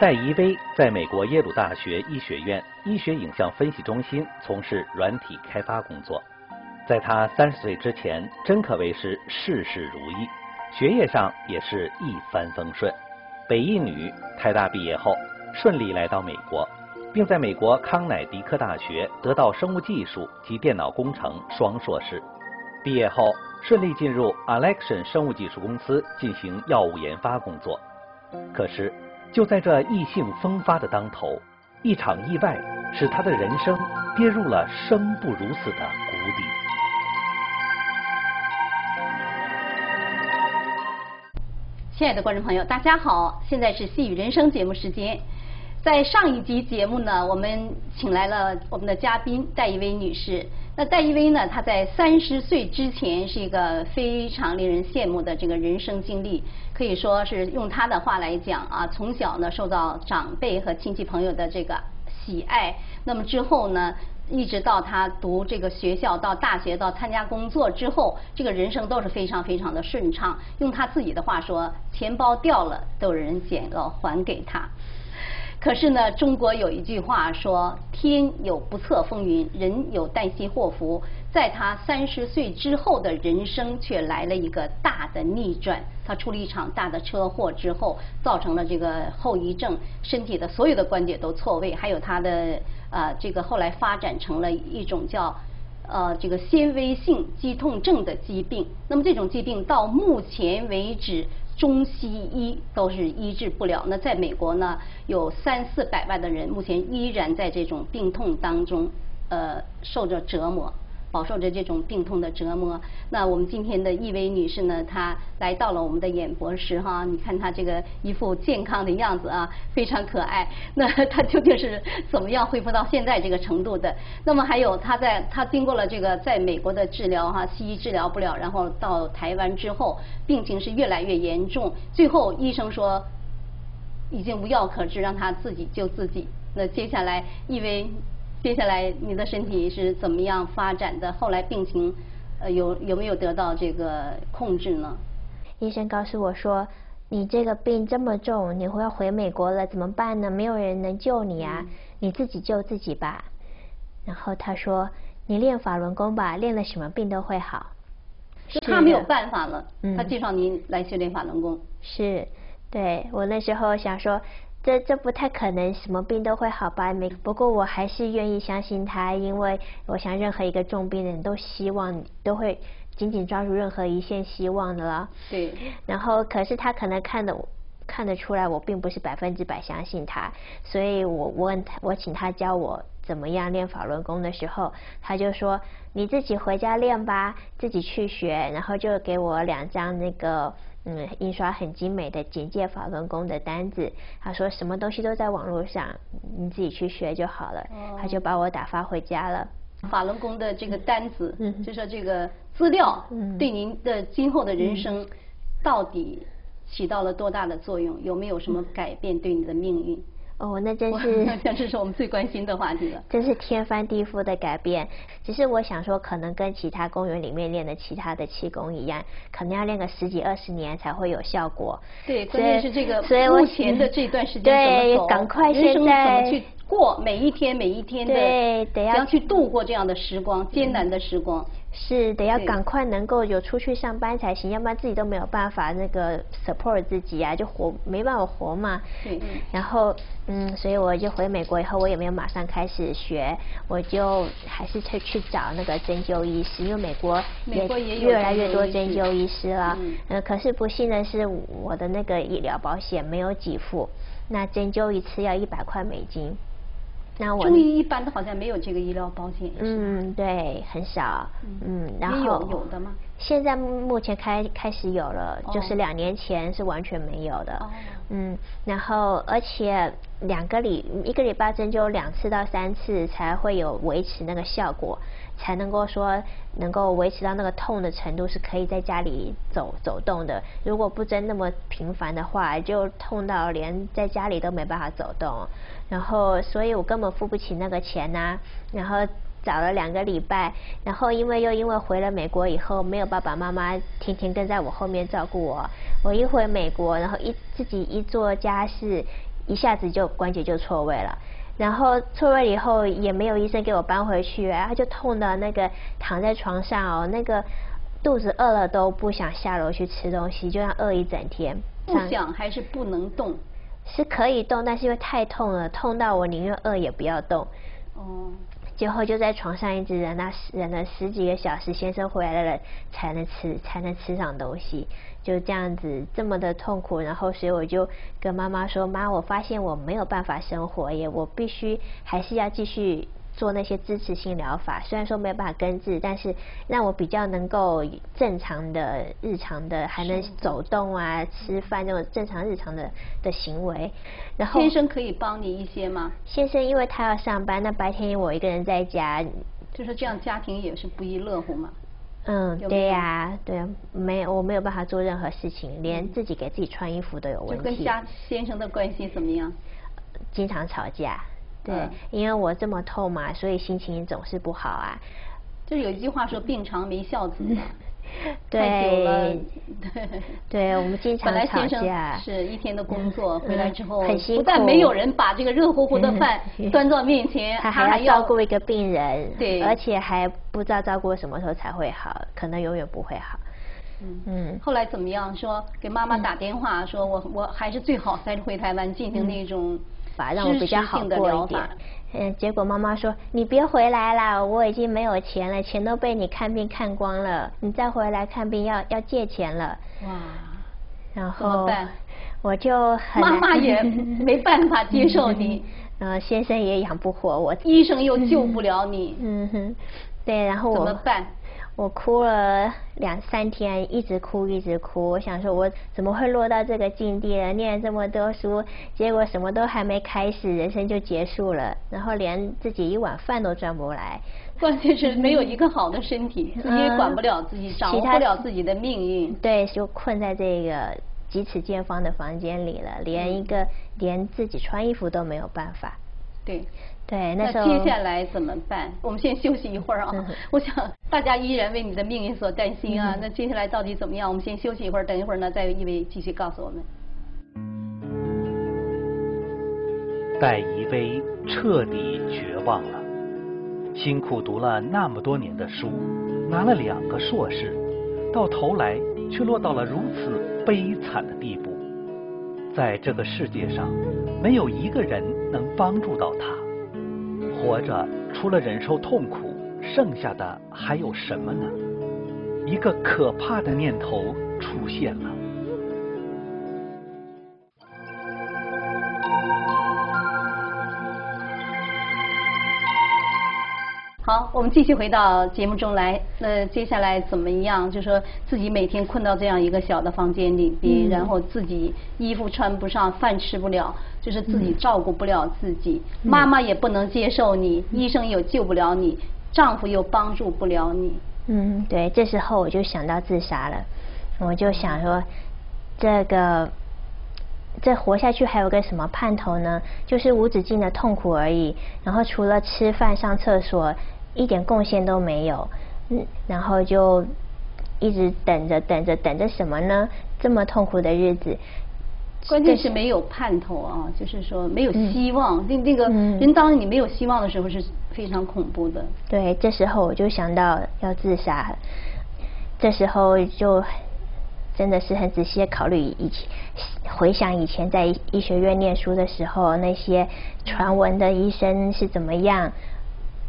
戴怡薇在美国耶鲁大学医学院医学影像分析中心从事软体开发工作。在她三十岁之前，真可谓是事事如意，学业上也是一帆风顺。北一女，台大毕业后，顺利来到美国，并在美国康乃狄克大学得到生物技术及电脑工程双硕士。毕业后，顺利进入 Alexion 生物技术公司进行药物研发工作。可是，就在这意兴风发的当头，一场意外使他的人生跌入了生不如死的谷底。亲爱的观众朋友，大家好，现在是《细雨人生》节目时间。在上一集节目呢，我们请来了我们的嘉宾戴一薇女士。那戴一薇呢，她在三十岁之前是一个非常令人羡慕的这个人生经历。可以说是用她的话来讲啊，从小呢受到长辈和亲戚朋友的这个喜爱，那么之后呢，一直到他读这个学校，到大学，到参加工作之后，这个人生都是非常非常的顺畅。用他自己的话说，钱包掉了都有人捡了还给他。可是呢，中国有一句话说：“天有不测风云，人有旦夕祸福。”在他三十岁之后的人生，却来了一个大的逆转。他出了一场大的车祸之后，造成了这个后遗症，身体的所有的关节都错位，还有他的呃这个后来发展成了一种叫呃这个纤维性肌痛症的疾病。那么这种疾病到目前为止。中西医都是医治不了。那在美国呢，有三四百万的人目前依然在这种病痛当中，呃，受着折磨。饱受着这种病痛的折磨。那我们今天的易薇女士呢，她来到了我们的演播室哈，你看她这个一副健康的样子啊，非常可爱。那她究竟是怎么样恢复到现在这个程度的？那么还有她在她经过了这个在美国的治疗哈，西医治疗不了，然后到台湾之后，病情是越来越严重，最后医生说已经无药可治，让她自己救自己。那接下来易薇。接下来你的身体是怎么样发展的？后来病情呃有有没有得到这个控制呢？医生告诉我说，你这个病这么重，你会要回美国了，怎么办呢？没有人能救你啊，你自己救自己吧。然后他说，你练法轮功吧，练了什么病都会好。他没有办法了，他介绍您来训练法轮功。是，对我那时候想说。这这不太可能，什么病都会好吧？没，不过我还是愿意相信他，因为我想任何一个重病的人都希望都会紧紧抓住任何一线希望的了。对。然后，可是他可能看得看得出来，我并不是百分之百相信他，所以我问他，我请他教我怎么样练法轮功的时候，他就说你自己回家练吧，自己去学，然后就给我两张那个。嗯，印刷很精美的简介法轮功的单子，他说什么东西都在网络上，你自己去学就好了。他就把我打发回家了。法轮功的这个单子，就说这个资料，对您的今后的人生到底起到了多大的作用？有没有什么改变对你的命运？哦，那真是，这是我们最关心的话题了。真是天翻地覆的改变。只是我想说，可能跟其他公园里面练的其他的气功一样，可能要练个十几二十年才会有效果。对，关键是这个所以目前的这段时 间对？赶快现在怎么去过每一天每一天的？对，得要去度过这样的时光，艰难的时光。是得要赶快能够有出去上班才行，要不然自己都没有办法那个 support 自己啊，就活没办法活嘛。对。然后嗯，所以我就回美国以后，我也没有马上开始学，我就还是去去找那个针灸医师，因为美国也越来越多针灸医师了。嗯。呃，可是不幸的是，我的那个医疗保险没有给付，那针灸一次要一百块美金。中医一般的好像没有这个医疗保险，嗯，对，很少，嗯，然后有有的吗？现在目前开开始有了，就是两年前是完全没有的，嗯，然后而且两个礼一个礼拜针灸两次到三次才会有维持那个效果，才能够说能够维持到那个痛的程度是可以在家里走走动的。如果不针那么频繁的话，就痛到连在家里都没办法走动。然后，所以我根本付不起那个钱呐。然后找了两个礼拜，然后因为又因为回了美国以后，没有爸爸妈妈天天跟在我后面照顾我。我一回美国，然后一自己一做家事，一下子就关节就错位了。然后错位以后也没有医生给我搬回去，然后就痛的那个躺在床上哦，那个肚子饿了都不想下楼去吃东西，就要饿一整天。不想还是不能动？是可以动，但是因为太痛了，痛到我宁愿饿也不要动。哦。最后就在床上一直忍，了忍了十几个小时，先生回来了才能吃，才能吃上东西。就这样子这么的痛苦，然后所以我就跟妈妈说：“妈，我发现我没有办法生活耶，我必须还是要继续。”做那些支持性疗法，虽然说没有办法根治，但是让我比较能够正常的日常的还能走动啊，吃饭那种正常日常的的行为。然后先生可以帮你一些吗？先生因为他要上班，那白天我一个人在家，就是这样，家庭也是不亦乐乎嘛。嗯，对呀，对，没我没有办法做任何事情，连自己给自己穿衣服都有问题。跟家先生的关系怎么样？经常吵架。对，因为我这么痛嘛，所以心情总是不好啊。就是有一句话说“病长没孝子” 嘛。对，对，我们经常吵架。是一天的工作回来之后，很辛苦。不但没有人把这个热乎乎的饭 端到面前，他还要照顾一个病人，对，而且还不知道照顾什么时候才会好，可能永远不会好。嗯嗯。后来怎么样？说给妈妈打电话，说我我还是最好再回台湾进行那种。让我比较好过一点。嗯，结果妈妈说：“你别回来了，我已经没有钱了，钱都被你看病看光了，你再回来看病要要借钱了。”哇！然后我就 妈妈也 没办法接受你。嗯，先生也养不活我，医生又救不了你。嗯哼，对，然后我怎么办？我哭了两三天，一直哭一直哭。我想说，我怎么会落到这个境地了？念了这么多书，结果什么都还没开始，人生就结束了，然后连自己一碗饭都赚不来。关键是没有一个好的身体，你也管不了自己，掌握不了自己的命运。对，就困在这个几尺见方的房间里了，连一个连自己穿衣服都没有办法。对。对，那接下来怎么办？我们先休息一会儿啊！我想大家依然为你的命运所担心啊。那接下来到底怎么样？我们先休息一会儿，等一会儿呢，再有一位继续告诉我们。戴怡薇彻底绝望了，辛苦读了那么多年的书，拿了两个硕士，到头来却落到了如此悲惨的地步。在这个世界上，没有一个人能帮助到他。活着，除了忍受痛苦，剩下的还有什么呢？一个可怕的念头出现了。好，我们继续回到节目中来。那接下来怎么样？就说自己每天困到这样一个小的房间里边，然后自己衣服穿不上，饭吃不了，就是自己照顾不了自己。妈妈也不能接受你，医生又救不了你，丈夫又帮助不了你。嗯，对。这时候我就想到自杀了。我就想说，这个这活下去还有个什么盼头呢？就是无止境的痛苦而已。然后除了吃饭、上厕所。一点贡献都没有，嗯，然后就一直等着等着等着什么呢？这么痛苦的日子，关键是没有盼头啊，就是说没有希望。那那个人当你没有希望的时候是非常恐怖的。对，这时候我就想到要自杀，这时候就真的是很仔细的考虑以前，回想以前在医学院念书的时候，那些传闻的医生是怎么样。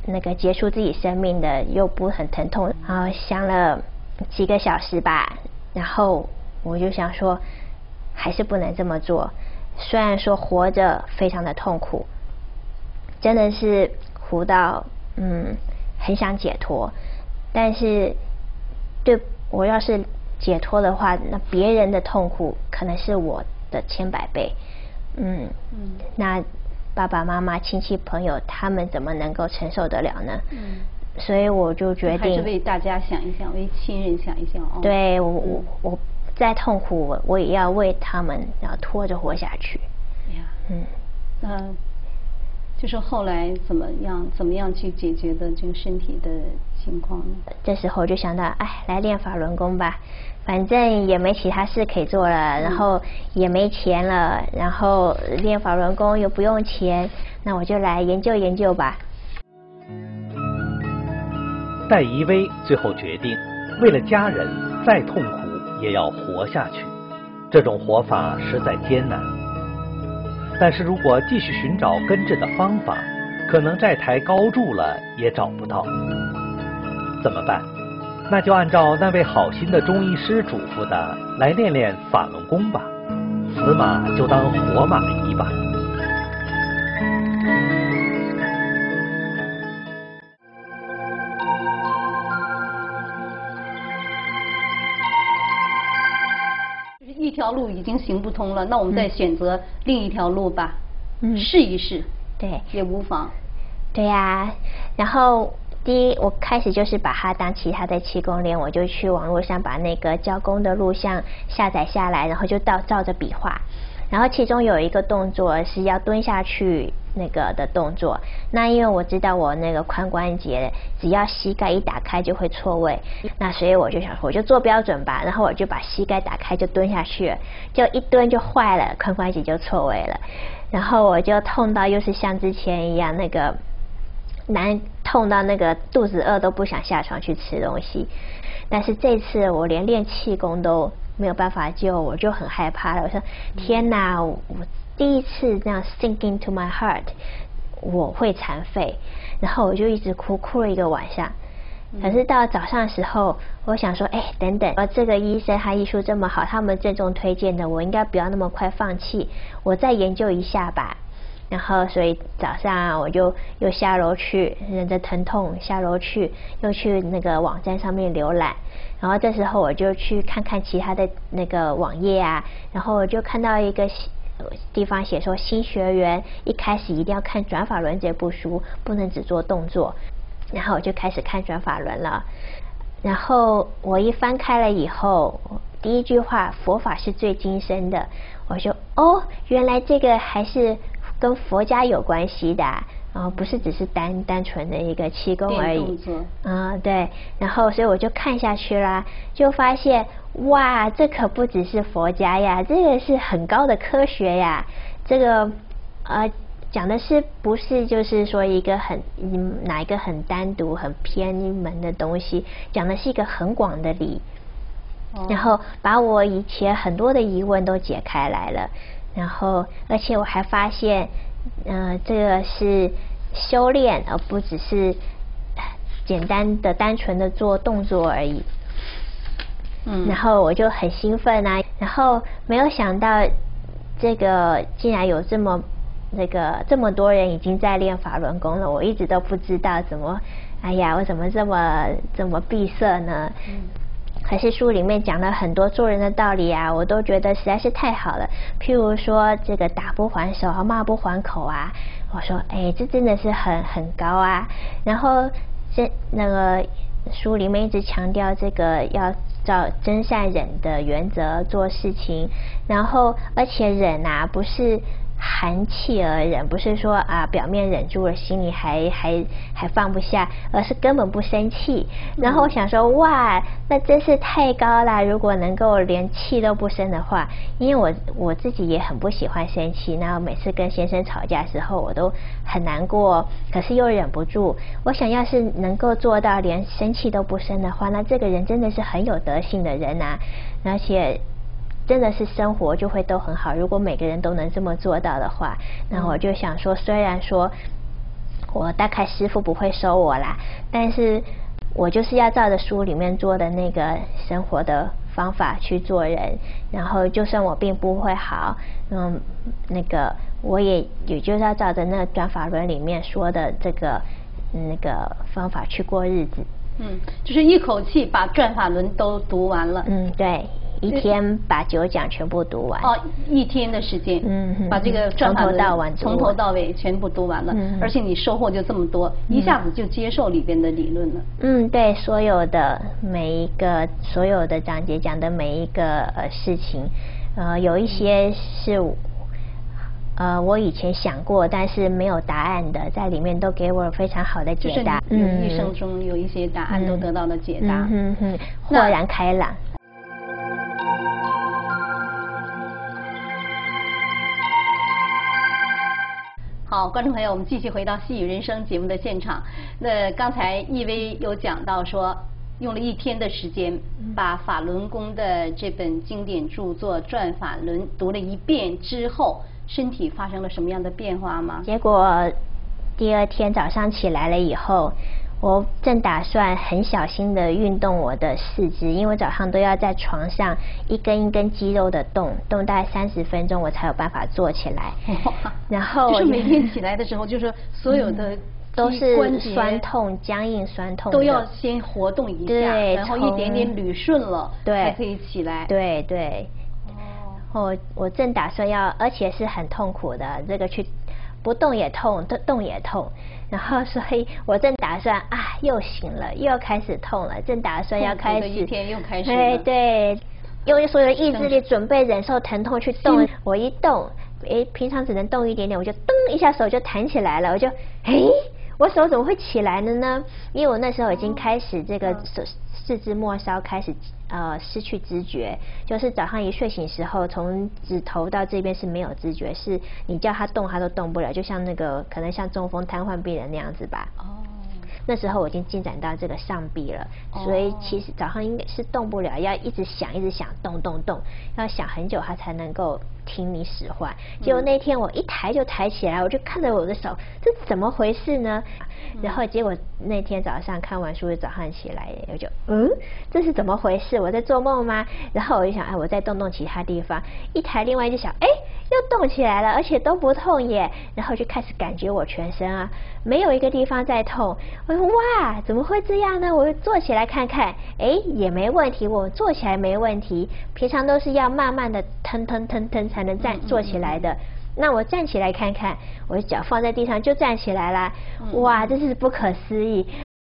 那个结束自己生命的又不很疼痛，然后想了几个小时吧，然后我就想说，还是不能这么做。虽然说活着非常的痛苦，真的是苦到嗯很想解脱，但是对我要是解脱的话，那别人的痛苦可能是我的千百倍，嗯，那。爸爸妈妈、亲戚朋友，他们怎么能够承受得了呢？嗯，所以我就决定还是为大家想一想，为亲人想一想哦。对我，我我再痛苦，我我也要为他们，然后拖着活下去。呀，嗯，那就是后来怎么样怎么样去解决的这个身体的情况呢？这时候就想到，哎，来练法轮功吧，反正也没其他事可以做了，然后也没钱了，然后练法轮功又不用钱，那我就来研究研究吧。戴怡薇最后决定，为了家人，再痛苦也要活下去。这种活法实在艰难。但是如果继续寻找根治的方法，可能债台高筑了也找不到。怎么办？那就按照那位好心的中医师嘱咐的，来练练法轮功吧。死马就当活马医吧。条路已经行不通了，那我们再选择另一条路吧，嗯，试一试，对，也无妨。对呀，然后第一，我开始就是把它当其他的气功练，我就去网络上把那个教功的录像下载下来，然后就照照着比划。然后其中有一个动作是要蹲下去那个的动作，那因为我知道我那个髋关节只要膝盖一打开就会错位，那所以我就想说我就做标准吧，然后我就把膝盖打开就蹲下去，就一蹲就坏了，髋关节就错位了，然后我就痛到又是像之前一样那个难痛到那个肚子饿都不想下床去吃东西，但是这次我连练气功都。没有办法救，我就很害怕了。我说天哪，我第一次这样 sink into my heart，我会残废。然后我就一直哭，哭了一个晚上。可是到早上的时候，我想说，哎，等等，这个医生他医术这么好，他们郑重推荐的，我应该不要那么快放弃，我再研究一下吧。然后，所以早上我就又下楼去，忍着疼痛下楼去，又去那个网站上面浏览。然后这时候我就去看看其他的那个网页啊，然后我就看到一个地方写说新学员一开始一定要看转法轮这部书，不能只做动作。然后我就开始看转法轮了。然后我一翻开了以后，第一句话佛法是最精深的，我说哦，原来这个还是。跟佛家有关系的，然后不是只是单单纯的一个气功而已。啊，对。然后所以我就看下去啦，就发现哇，这可不只是佛家呀，这个是很高的科学呀。这个呃，讲的是不是就是说一个很哪一个很单独、很偏门的东西？讲的是一个很广的理，然后把我以前很多的疑问都解开来了。然后，而且我还发现，嗯，这个是修炼，而不只是简单的、单纯的做动作而已。嗯。然后我就很兴奋啊！然后没有想到，这个竟然有这么那个这么多人已经在练法轮功了。我一直都不知道怎么，哎呀，我怎么这么这么闭塞呢？可是书里面讲了很多做人的道理啊，我都觉得实在是太好了。譬如说这个打不还手和骂不还口啊，我说哎，这真的是很很高啊。然后这那个书里面一直强调这个要照真善忍的原则做事情，然后而且忍啊不是。含气而忍，不是说啊表面忍住了，心里还还还放不下，而是根本不生气。然后我想说，哇，那真是太高了！如果能够连气都不生的话，因为我我自己也很不喜欢生气，那每次跟先生吵架时候，我都很难过，可是又忍不住。我想要是能够做到连生气都不生的话，那这个人真的是很有德性的人呐，而且。真的是生活就会都很好。如果每个人都能这么做到的话，那我就想说，虽然说我大概师傅不会收我啦，但是我就是要照着书里面做的那个生活的方法去做人。然后就算我并不会好，嗯，那个我也也就是要照着那转法轮里面说的这个那个方法去过日子。嗯，就是一口气把转法轮都读完了。嗯，对。一天把九讲全部读完哦，一天的时间，嗯，把这个从头到尾从头到尾全部读完了，而且你收获就这么多，一下子就接受里边的理论了。嗯，对，所有的每一个所有的章节讲的每一个呃事情，呃，有一些是呃，我以前想过但是没有答案的，在里面都给我非常好的解答。嗯，一生中有一些答案都得到了解答。嗯哼，豁然开朗。好，观众朋友，我们继续回到《细雨人生》节目的现场。那刚才易威有讲到说，用了一天的时间，把法轮功的这本经典著作《转法轮》读了一遍之后，身体发生了什么样的变化吗？结果第二天早上起来了以后。我正打算很小心的运动我的四肢，因为早上都要在床上一根一根肌肉的动，动大概三十分钟，我才有办法坐起来。然后就是每天起来的时候，就是所有的都是酸痛、僵硬、酸痛，都要先活动一下，然后一点点捋顺了，才可以起来。对对。哦。我我正打算要，而且是很痛苦的，这个去不动也痛，动动也痛。然后，所以我正打算啊，又醒了，又要开始痛了，正打算要开始，一天又开始，哎，对，用所有的意志力准备忍受疼痛去动，我一动，哎，平常只能动一点点，我就噔一下手就弹起来了，我就，哎，我手怎么会起来了呢？因为我那时候已经开始这个手。四肢末梢开始呃失去知觉，就是早上一睡醒时候，从指头到这边是没有知觉，是你叫他动他都动不了，就像那个可能像中风瘫痪病人那样子吧。哦。那时候我已经进展到这个上臂了，所以其实早上应该是动不了，要一直想一直想动动动，要想很久他才能够听你使唤。结果那天我一抬就抬起来，我就看着我的手，这怎么回事呢？然后结果那天早上看完书，早上起来我就嗯，这是怎么回事？我在做梦吗？然后我就想，哎，我再动动其他地方，一抬另外一只脚，哎，又动起来了，而且都不痛耶。然后就开始感觉我全身啊，没有一个地方在痛。我说哇，怎么会这样呢？我坐起来看看，哎，也没问题，我坐起来没问题。平常都是要慢慢的腾腾腾腾才能站坐起来的。那我站起来看看，我的脚放在地上就站起来了，哇，真是不可思议！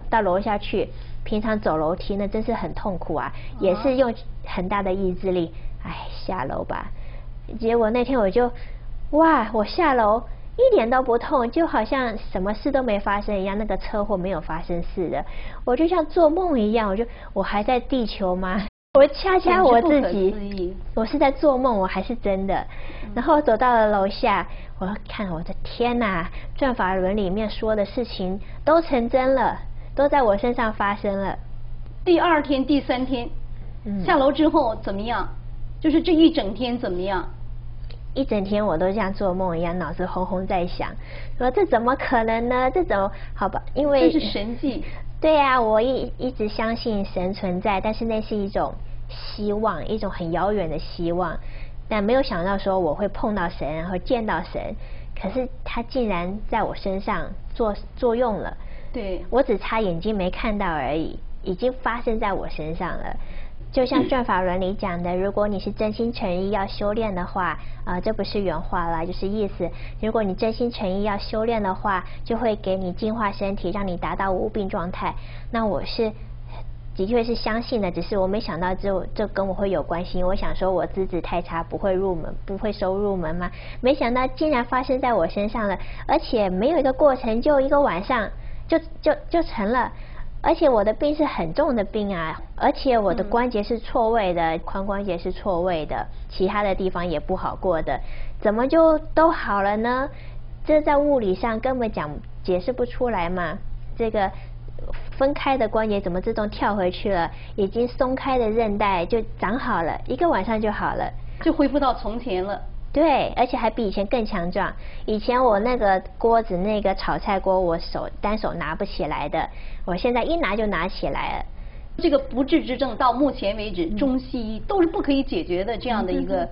到楼下去，平常走楼梯那真是很痛苦啊，也是用很大的意志力，哎，下楼吧。结果那天我就，哇，我下楼一点都不痛，就好像什么事都没发生一样，那个车祸没有发生似的，我就像做梦一样，我就我还在地球吗？我掐掐我自己，我是在做梦，我还是真的。然后走到了楼下，我看我的天呐，转法轮里面说的事情都成真了，都在我身上发生了。第二天、第三天，下楼之后怎么样？就是这一整天怎么样？一整天我都像做梦一样，脑子轰轰在想，说这怎么可能呢？这怎么好吧，因为这是神迹。对呀，我一一直相信神存在，但是那是一种希望，一种很遥远的希望。但没有想到说我会碰到神，然后见到神，可是他竟然在我身上作作用了。对，我只差眼睛没看到而已，已经发生在我身上了。就像转法轮里讲的，如果你是真心诚意要修炼的话，啊，这不是原话啦，就是意思。如果你真心诚意要修炼的话，就会给你净化身体，让你达到无病状态。那我是的确是相信的，只是我没想到这这跟我会有关系。我想说我资质太差，不会入门，不会收入门吗？没想到竟然发生在我身上了，而且没有一个过程，就一个晚上就就就成了。而且我的病是很重的病啊，而且我的关节是错位的，髋关节是错位的，其他的地方也不好过的，怎么就都好了呢？这在物理上根本讲解释不出来嘛。这个分开的关节怎么自动跳回去了？已经松开的韧带就长好了，一个晚上就好了，就恢复到从前了。对，而且还比以前更强壮。以前我那个锅子，那个炒菜锅，我手单手拿不起来的，我现在一拿就拿起来了。这个不治之症到目前为止，中西医都是不可以解决的这样的一个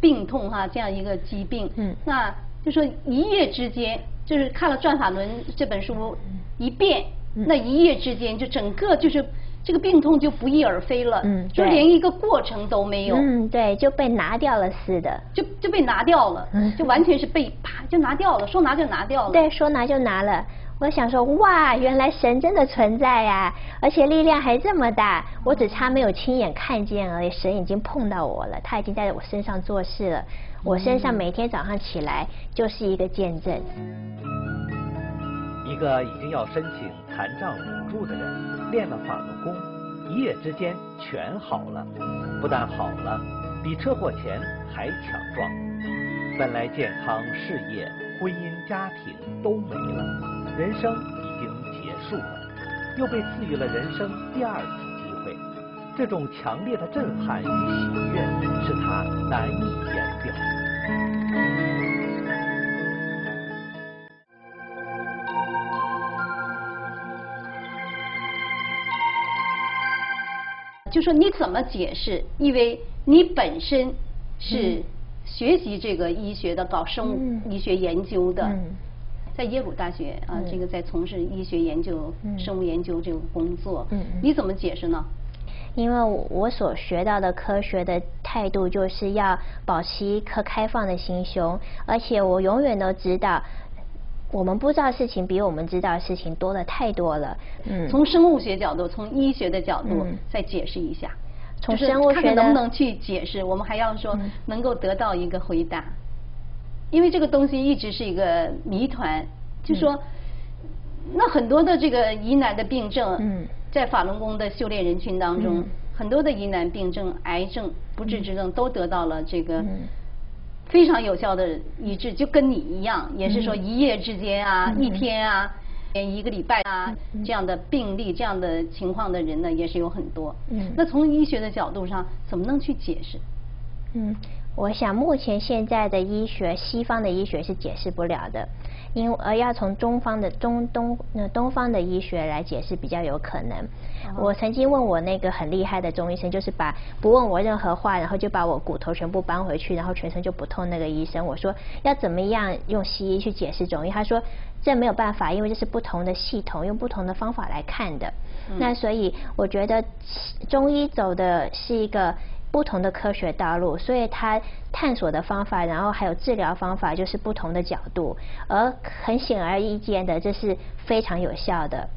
病痛哈，这样一个疾病。嗯。那就说一夜之间，就是看了《转法轮》这本书一遍，那一夜之间就整个就是。这个病痛就不翼而飞了，嗯，就连一个过程都没有，嗯，对，就被拿掉了似的，就就被拿掉了，嗯，就完全是被啪就拿掉了，说拿就拿掉了，对，说拿就拿了，我想说，哇，原来神真的存在呀，而且力量还这么大，我只差没有亲眼看见而已，神已经碰到我了，他已经在我身上做事了，我身上每天早上起来就是一个见证。一个已经要申请残障补助的人，练了法轮功，一夜之间全好了，不但好了，比车祸前还强壮。本来健康、事业、婚姻、家庭都没了。人生已经结束了，又被赐予了人生第二次机会。这种强烈的震撼与喜悦，使他难以言表。就说你怎么解释？因为你本身是学习这个医学的，搞生物医学研究的。在耶鲁大学啊，这个在从事医学研究、生物研究这个工作，你怎么解释呢？因为我所学到的科学的态度，就是要保持一颗开放的心胸，而且我永远都知道，我们不知道事情比我们知道的事情多的太多了。嗯，从生物学角度，从医学的角度再解释一下，从生物学能不能去解释？我们还要说能够得到一个回答。因为这个东西一直是一个谜团，就说那很多的这个疑难的病症，在法轮功的修炼人群当中，很多的疑难病症、癌症、不治之症都得到了这个非常有效的医治，就跟你一样，也是说一夜之间啊，一天啊，连一个礼拜啊这样的病例、这样的情况的人呢，也是有很多。那从医学的角度上，怎么能去解释？嗯。我想，目前现在的医学，西方的医学是解释不了的，因而要从中方的中东那东方的医学来解释比较有可能。我曾经问我那个很厉害的中医生，就是把不问我任何话，然后就把我骨头全部搬回去，然后全身就不痛那个医生，我说要怎么样用西医去解释中医？他说这没有办法，因为这是不同的系统，用不同的方法来看的。那所以我觉得中医走的是一个。不同的科学道路，所以他探索的方法，然后还有治疗方法，就是不同的角度。而很显而易见的，这是非常有效的。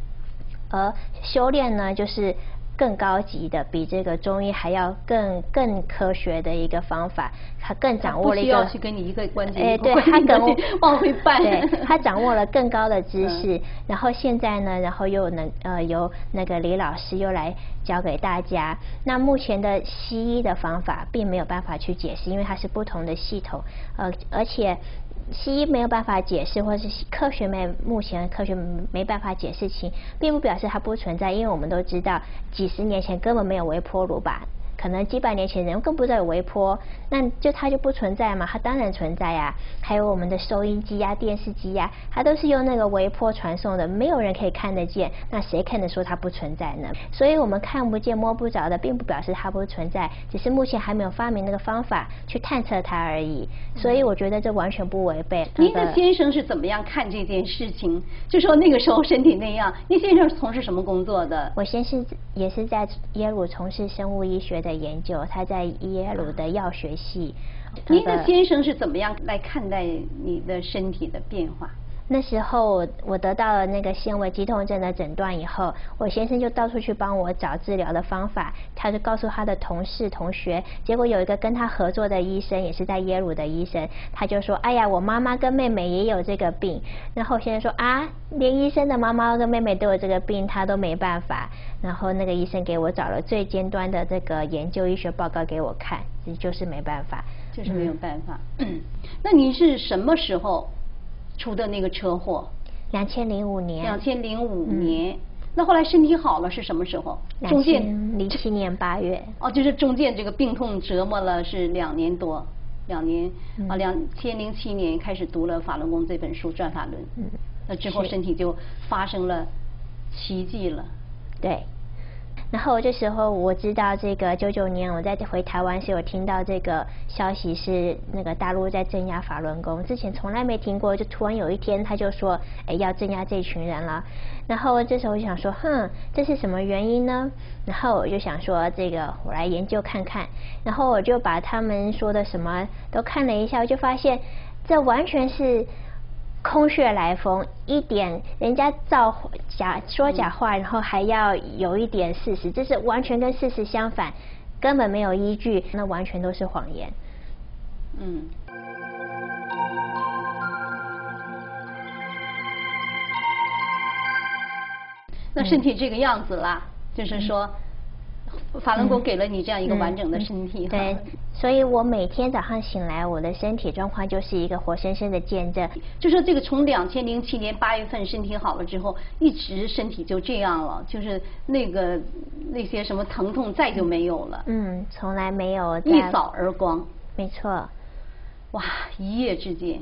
而修炼呢，就是。更高级的，比这个中医还要更更科学的一个方法，他更掌握了一个。不需要去跟你一个关节。哎，对他更 往回办。对，他掌握了更高的知识，然后现在呢，然后又能呃由那个李老师又来教给大家。那目前的西医的方法并没有办法去解释，因为它是不同的系统，呃，而且。西医没有办法解释，或者是科学没目前科学没办法解释清，并不表示它不存在，因为我们都知道，几十年前根本没有微波炉吧。可能几百年前人更不知道有微波，那就它就不存在嘛？它当然存在呀。还有我们的收音机呀、电视机呀，它都是用那个微波传送的，没有人可以看得见，那谁看得出它不存在呢？所以我们看不见摸不着的，并不表示它不存在，只是目前还没有发明那个方法去探测它而已。所以我觉得这完全不违背。您的先生是怎么样看这件事情？就说那个时候身体那样，您先生是从事什么工作的？我先是也是在耶鲁从事生物医学的。的研究，他在耶鲁的药学系。您的先生是怎么样来看待你的身体的变化？那时候我得到了那个纤维肌痛症的诊断以后，我先生就到处去帮我找治疗的方法。他就告诉他的同事同学，结果有一个跟他合作的医生，也是在耶鲁的医生，他就说：“哎呀，我妈妈跟妹妹也有这个病。”然后先生说：“啊，连医生的妈妈跟妹妹都有这个病，他都没办法。”然后那个医生给我找了最尖端的这个研究医学报告给我看，就是没办法，就是没有办法。那您是什么时候？出的那个车祸，两千零五年。两千零五年，那后来身体好了是什么时候？中间零七年八月。哦，就是中间这个病痛折磨了是两年多，两年啊，两千零七年开始读了《法轮功》这本书《转法轮》，嗯，那之后身体就发生了奇迹了。对。然后这时候我知道这个九九年我在回台湾时有听到这个消息是那个大陆在镇压法轮功，之前从来没听过，就突然有一天他就说，哎要镇压这群人了。然后这时候我想说，哼，这是什么原因呢？然后我就想说，这个我来研究看看。然后我就把他们说的什么都看了一下，我就发现这完全是。空穴来风，一点人家造假说假话，然后还要有一点事实，这是完全跟事实相反，根本没有依据，那完全都是谎言。嗯。那身体这个样子啦，就是说。法轮功给了你这样一个完整的身体，对，所以我每天早上醒来，我的身体状况就是一个活生生的见证。就说这个从两千零七年八月份身体好了之后，一直身体就这样了，就是那个那些什么疼痛再就没有了。嗯，从来没有。一扫而光。没错。哇，一夜之间。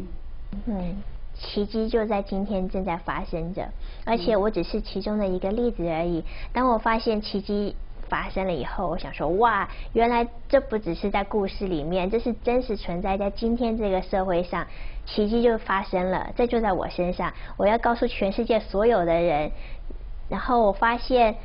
嗯，奇迹就在今天正在发生着，而且我只是其中的一个例子而已。当我发现奇迹。发生了以后，我想说哇，原来这不只是在故事里面，这是真实存在在今天这个社会上，奇迹就发生了，这就在我身上，我要告诉全世界所有的人。然后我发现，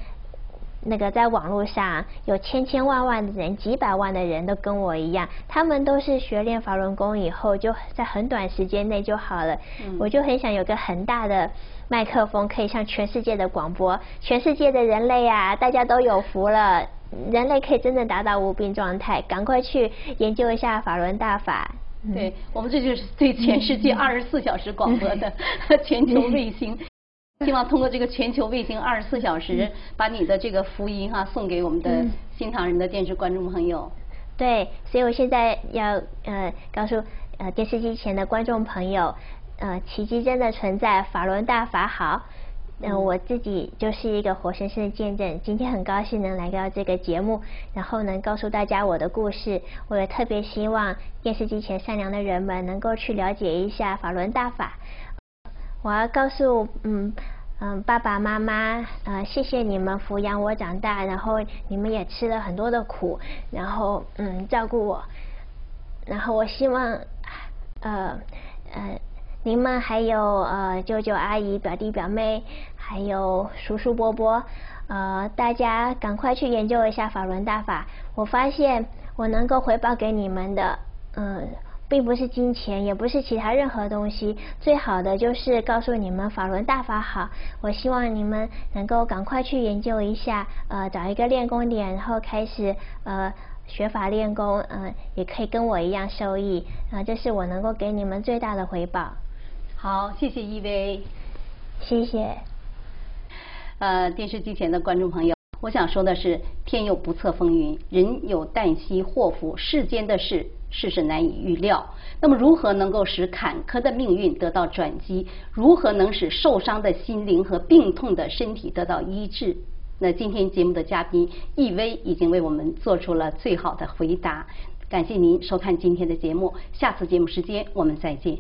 那个在网络上有千千万万的人，几百万的人都跟我一样，他们都是学练法轮功以后，就在很短时间内就好了。我就很想有个很大的。麦克风可以向全世界的广播，全世界的人类啊，大家都有福了，人类可以真正达到无病状态，赶快去研究一下法轮大法。对我们这就是对全世界 二十四小时广播的 全球卫星，希望通过这个全球卫星二十四小时，把你的这个福音哈送给我们的新唐人的电视观众朋友。对，所以我现在要呃告诉呃电视机前的观众朋友。呃，奇迹真的存在，法轮大法好。嗯，我自己就是一个活生生的见证。今天很高兴能来到这个节目，然后能告诉大家我的故事。我也特别希望电视机前善良的人们能够去了解一下法轮大法。我要告诉嗯嗯爸爸妈妈，呃，谢谢你们抚养我长大，然后你们也吃了很多的苦，然后嗯照顾我。然后我希望呃呃。你们还有呃舅舅阿姨表弟表妹，还有叔叔伯伯，呃大家赶快去研究一下法轮大法。我发现我能够回报给你们的，嗯，并不是金钱，也不是其他任何东西，最好的就是告诉你们法轮大法好。我希望你们能够赶快去研究一下，呃找一个练功点，然后开始呃学法练功，嗯也可以跟我一样受益，啊这是我能够给你们最大的回报。好，谢谢一威，谢谢。呃，电视机前的观众朋友，我想说的是，天有不测风云，人有旦夕祸福，世间的事，事事难以预料。那么如何能够使坎坷的命运得到转机？如何能使受伤的心灵和病痛的身体得到医治？那今天节目的嘉宾易威已经为我们做出了最好的回答。感谢您收看今天的节目，下次节目时间我们再见。